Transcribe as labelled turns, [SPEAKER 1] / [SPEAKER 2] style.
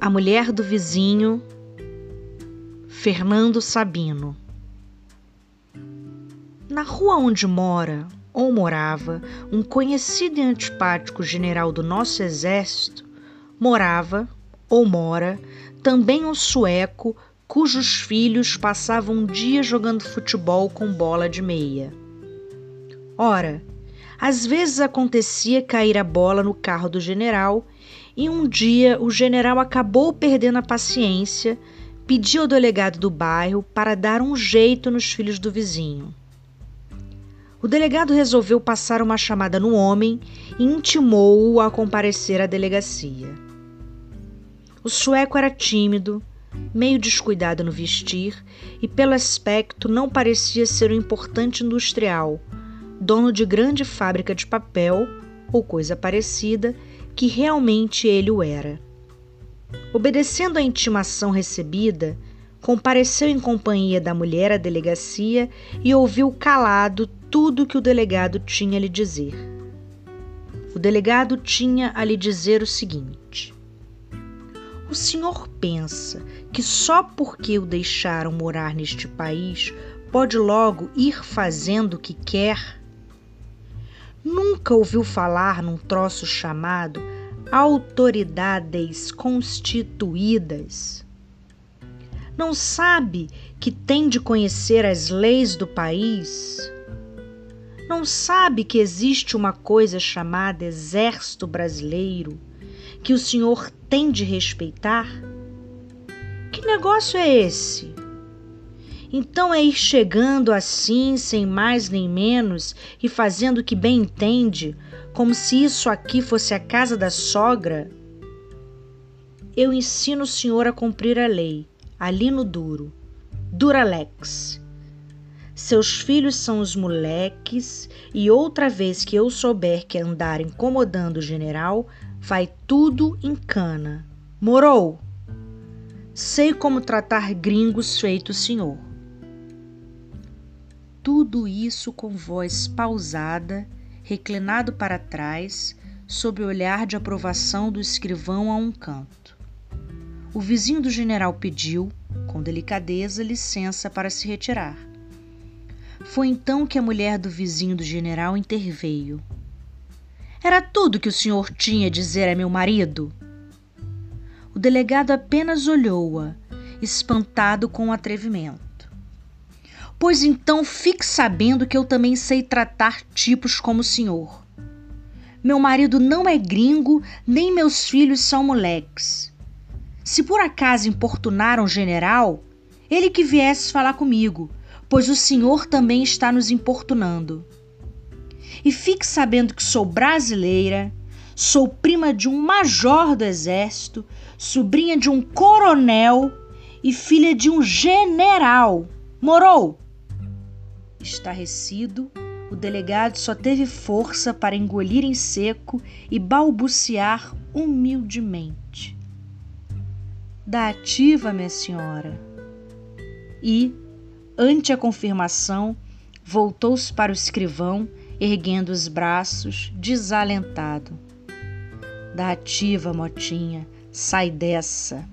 [SPEAKER 1] A mulher do vizinho, Fernando Sabino. Na rua onde mora ou morava um conhecido e antipático general do nosso exército, morava ou mora também um sueco cujos filhos passavam um dia jogando futebol com bola de meia. Ora, às vezes acontecia cair a bola no carro do general e um dia o general acabou perdendo a paciência, pediu ao delegado do bairro para dar um jeito nos filhos do vizinho. O delegado resolveu passar uma chamada no homem e intimou-o a comparecer à delegacia. O sueco era tímido, meio descuidado no vestir e, pelo aspecto, não parecia ser um importante industrial, dono de grande fábrica de papel ou coisa parecida que realmente ele o era. Obedecendo à intimação recebida, compareceu em companhia da mulher à delegacia e ouviu calado tudo que o delegado tinha a lhe dizer. O delegado tinha a lhe dizer o seguinte: O senhor pensa que só porque o deixaram morar neste país pode logo ir fazendo o que quer? Nunca ouviu falar num troço chamado autoridades constituídas? Não sabe que tem de conhecer as leis do país? Não sabe que existe uma coisa chamada Exército Brasileiro que o senhor tem de respeitar? Que negócio é esse? Então é ir chegando assim, sem mais nem menos, e fazendo o que bem entende, como se isso aqui fosse a casa da sogra? Eu ensino o senhor a cumprir a lei, ali no duro. Duralex. Seus filhos são os moleques, e outra vez que eu souber que andar incomodando o general, vai tudo em cana. Morou? Sei como tratar gringos feito o senhor tudo isso com voz pausada, reclinado para trás, sob o olhar de aprovação do escrivão a um canto. O vizinho do general pediu, com delicadeza, licença para se retirar. Foi então que a mulher do vizinho do general interveio. Era tudo que o senhor tinha a dizer a meu marido? O delegado apenas olhou-a, espantado com o atrevimento. Pois então fique sabendo que eu também sei tratar tipos como o senhor. Meu marido não é gringo, nem meus filhos são moleques. Se por acaso importunaram o general, ele que viesse falar comigo, pois o senhor também está nos importunando. E fique sabendo que sou brasileira, sou prima de um major do exército, sobrinha de um coronel e filha de um general. Morou? Estarrecido, o delegado só teve força para engolir em seco e balbuciar humildemente. Da ativa, minha senhora. E, ante a confirmação, voltou-se para o escrivão, erguendo os braços, desalentado. Da ativa, Motinha, sai dessa.